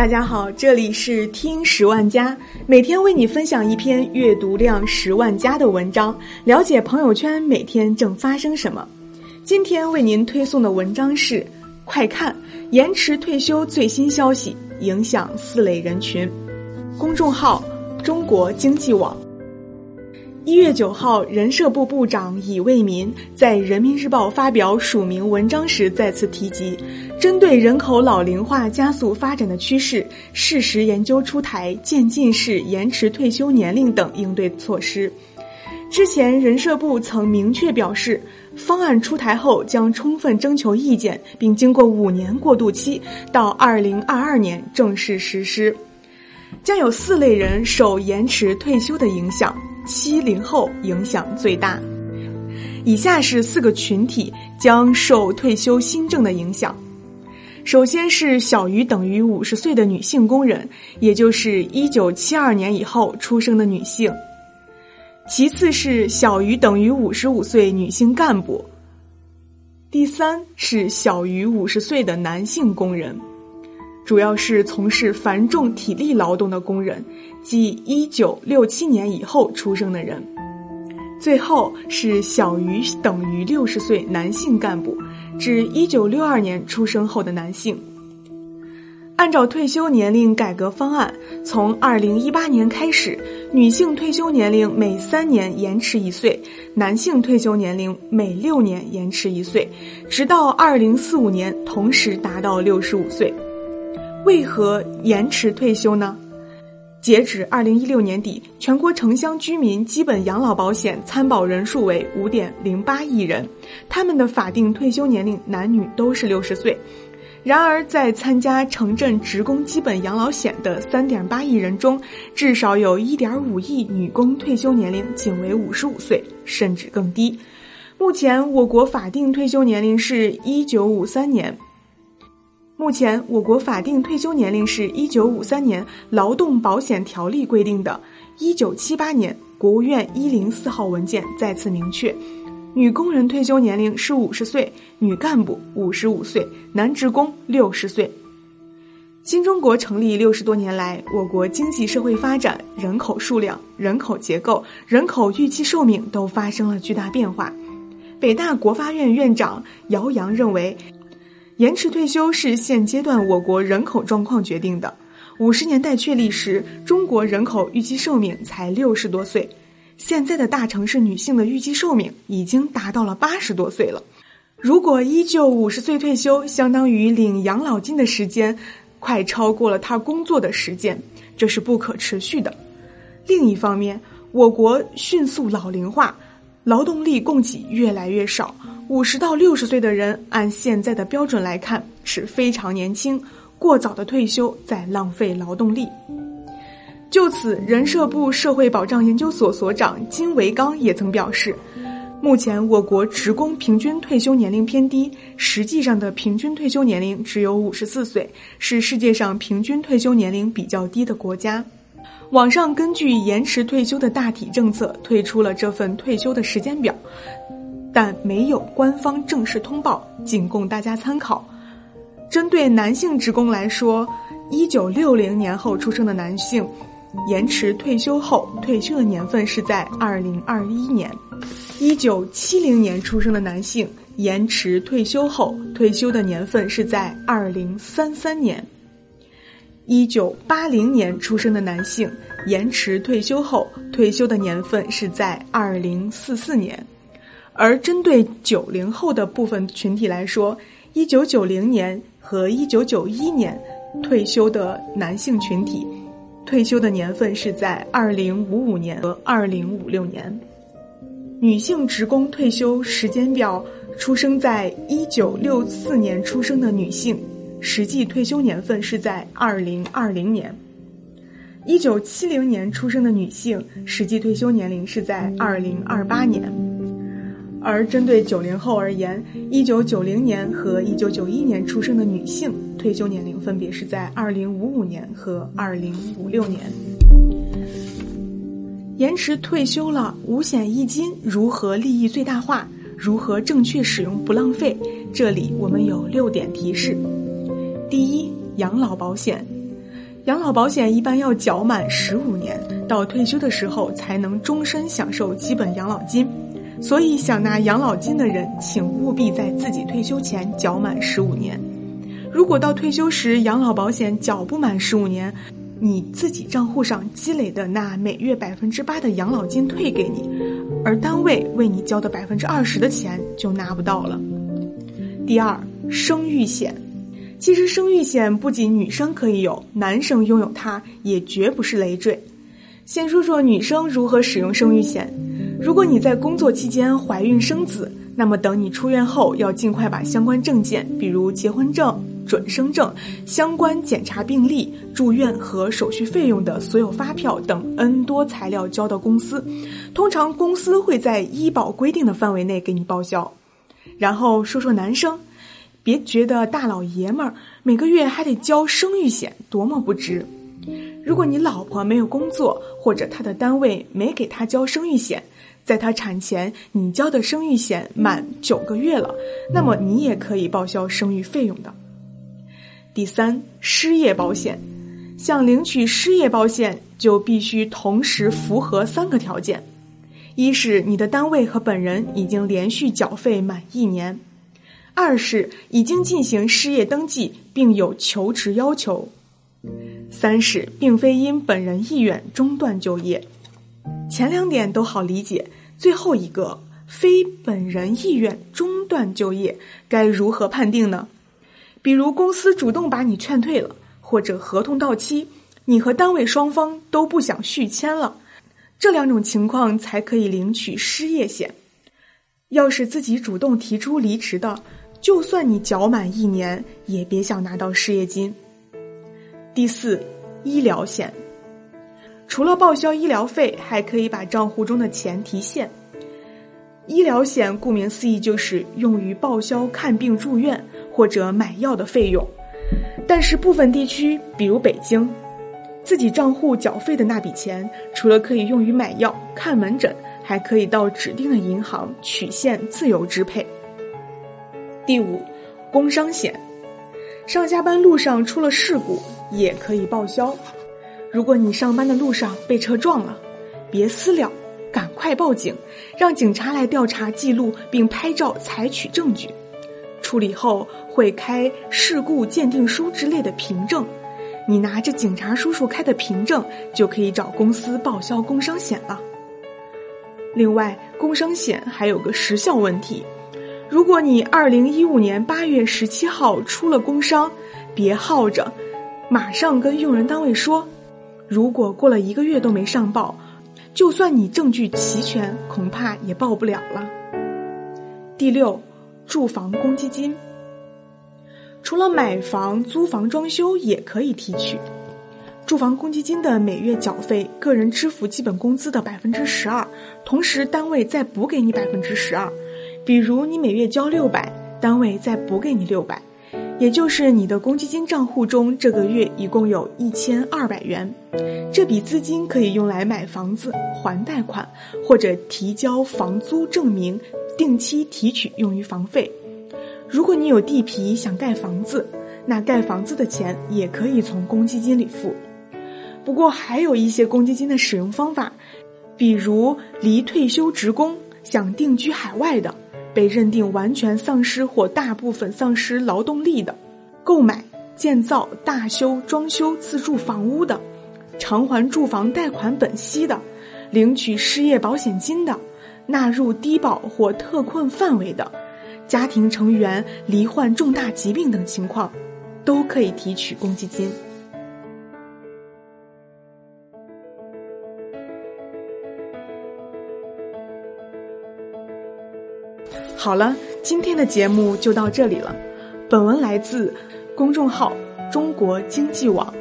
大家好，这里是听十万加，每天为你分享一篇阅读量十万加的文章，了解朋友圈每天正发生什么。今天为您推送的文章是：快看，延迟退休最新消息影响四类人群。公众号：中国经济网。一月九号，人社部部长乙为民在《人民日报》发表署名文章时再次提及，针对人口老龄化加速发展的趋势，适时研究出台渐进式延迟退休年龄等应对措施。之前，人社部曾明确表示，方案出台后将充分征求意见，并经过五年过渡期，到二零二二年正式实施。将有四类人受延迟退休的影响。七零后影响最大，以下是四个群体将受退休新政的影响。首先是小于等于五十岁的女性工人，也就是一九七二年以后出生的女性；其次是小于等于五十五岁女性干部；第三是小于五十岁的男性工人。主要是从事繁重体力劳动的工人，即一九六七年以后出生的人。最后是小于等于六十岁男性干部，指一九六二年出生后的男性。按照退休年龄改革方案，从二零一八年开始，女性退休年龄每三年延迟一岁，男性退休年龄每六年延迟一岁，直到二零四五年同时达到六十五岁。为何延迟退休呢？截止二零一六年底，全国城乡居民基本养老保险参保人数为五点零八亿人，他们的法定退休年龄男女都是六十岁。然而，在参加城镇职工基本养老险的三点八亿人中，至少有一点五亿女工退休年龄仅为五十五岁，甚至更低。目前，我国法定退休年龄是一九五三年。目前，我国法定退休年龄是一九五三年劳动保险条例规定的。一九七八年，国务院一零四号文件再次明确，女工人退休年龄是五十岁，女干部五十五岁，男职工六十岁。新中国成立六十多年来，我国经济社会发展、人口数量、人口结构、人口预期寿命都发生了巨大变化。北大国发院院长姚洋认为。延迟退休是现阶段我国人口状况决定的。五十年代确立时，中国人口预期寿命才六十多岁，现在的大城市女性的预期寿命已经达到了八十多岁了。如果依旧五十岁退休，相当于领养老金的时间，快超过了她工作的时间，这是不可持续的。另一方面，我国迅速老龄化。劳动力供给越来越少，五十到六十岁的人按现在的标准来看是非常年轻，过早的退休在浪费劳动力。就此，人社部社会保障研究所所长金维刚也曾表示，目前我国职工平均退休年龄偏低，实际上的平均退休年龄只有五十四岁，是世界上平均退休年龄比较低的国家。网上根据延迟退休的大体政策推出了这份退休的时间表，但没有官方正式通报，仅供大家参考。针对男性职工来说，一九六零年后出生的男性，延迟退休后退休的年份是在二零二一年；一九七零年出生的男性，延迟退休后退休的年份是在二零三三年。一九八零年出生的男性，延迟退休后退休的年份是在二零四四年，而针对九零后的部分群体来说，一九九零年和一九九一年退休的男性群体，退休的年份是在二零五五年和二零五六年。女性职工退休时间表，出生在一九六四年出生的女性。实际退休年份是在二零二零年，一九七零年出生的女性实际退休年龄是在二零二八年，而针对九零后而言，一九九零年和一九九一年出生的女性退休年龄分别是在二零五五年和二零五六年。延迟退休了，五险一金如何利益最大化？如何正确使用不浪费？这里我们有六点提示。第一，养老保险，养老保险一般要缴满十五年，到退休的时候才能终身享受基本养老金。所以，想拿养老金的人，请务必在自己退休前缴满十五年。如果到退休时养老保险缴不满十五年，你自己账户上积累的那每月百分之八的养老金退给你，而单位为你交的百分之二十的钱就拿不到了。第二，生育险。其实生育险不仅女生可以有，男生拥有它也绝不是累赘。先说说女生如何使用生育险。如果你在工作期间怀孕生子，那么等你出院后，要尽快把相关证件，比如结婚证、准生证、相关检查病历、住院和手续费用的所有发票等 N 多材料交到公司。通常公司会在医保规定的范围内给你报销。然后说说男生。别觉得大老爷们儿每个月还得交生育险，多么不值！如果你老婆没有工作，或者她的单位没给她交生育险，在她产前你交的生育险满九个月了，那么你也可以报销生育费用的。第三，失业保险，想领取失业保险就必须同时符合三个条件：一是你的单位和本人已经连续缴费满一年。二是已经进行失业登记并有求职要求，三是并非因本人意愿中断就业。前两点都好理解，最后一个非本人意愿中断就业该如何判定呢？比如公司主动把你劝退了，或者合同到期，你和单位双方都不想续签了，这两种情况才可以领取失业险。要是自己主动提出离职的。就算你缴满一年，也别想拿到失业金。第四，医疗险，除了报销医疗费，还可以把账户中的钱提现。医疗险顾名思义就是用于报销看病住院或者买药的费用，但是部分地区，比如北京，自己账户缴费的那笔钱，除了可以用于买药、看门诊，还可以到指定的银行取现自由支配。第五，工伤险，上下班路上出了事故也可以报销。如果你上班的路上被车撞了，别私了，赶快报警，让警察来调查记录并拍照采取证据。处理后会开事故鉴定书之类的凭证，你拿着警察叔叔开的凭证就可以找公司报销工伤险了。另外，工伤险还有个时效问题。如果你二零一五年八月十七号出了工伤，别耗着，马上跟用人单位说。如果过了一个月都没上报，就算你证据齐全，恐怕也报不了了。第六，住房公积金，除了买房、租房、装修也可以提取。住房公积金的每月缴费，个人支付基本工资的百分之十二，同时单位再补给你百分之十二。比如你每月交六百，单位再补给你六百，也就是你的公积金账户中这个月一共有一千二百元。这笔资金可以用来买房子、还贷款，或者提交房租证明，定期提取用于房费。如果你有地皮想盖房子，那盖房子的钱也可以从公积金里付。不过还有一些公积金的使用方法，比如离退休职工想定居海外的。被认定完全丧失或大部分丧失劳动力的，购买、建造、大修、装修自住房屋的，偿还住房贷款本息的，领取失业保险金的，纳入低保或特困范围的，家庭成员罹患重大疾病等情况，都可以提取公积金。好了，今天的节目就到这里了。本文来自公众号“中国经济网”。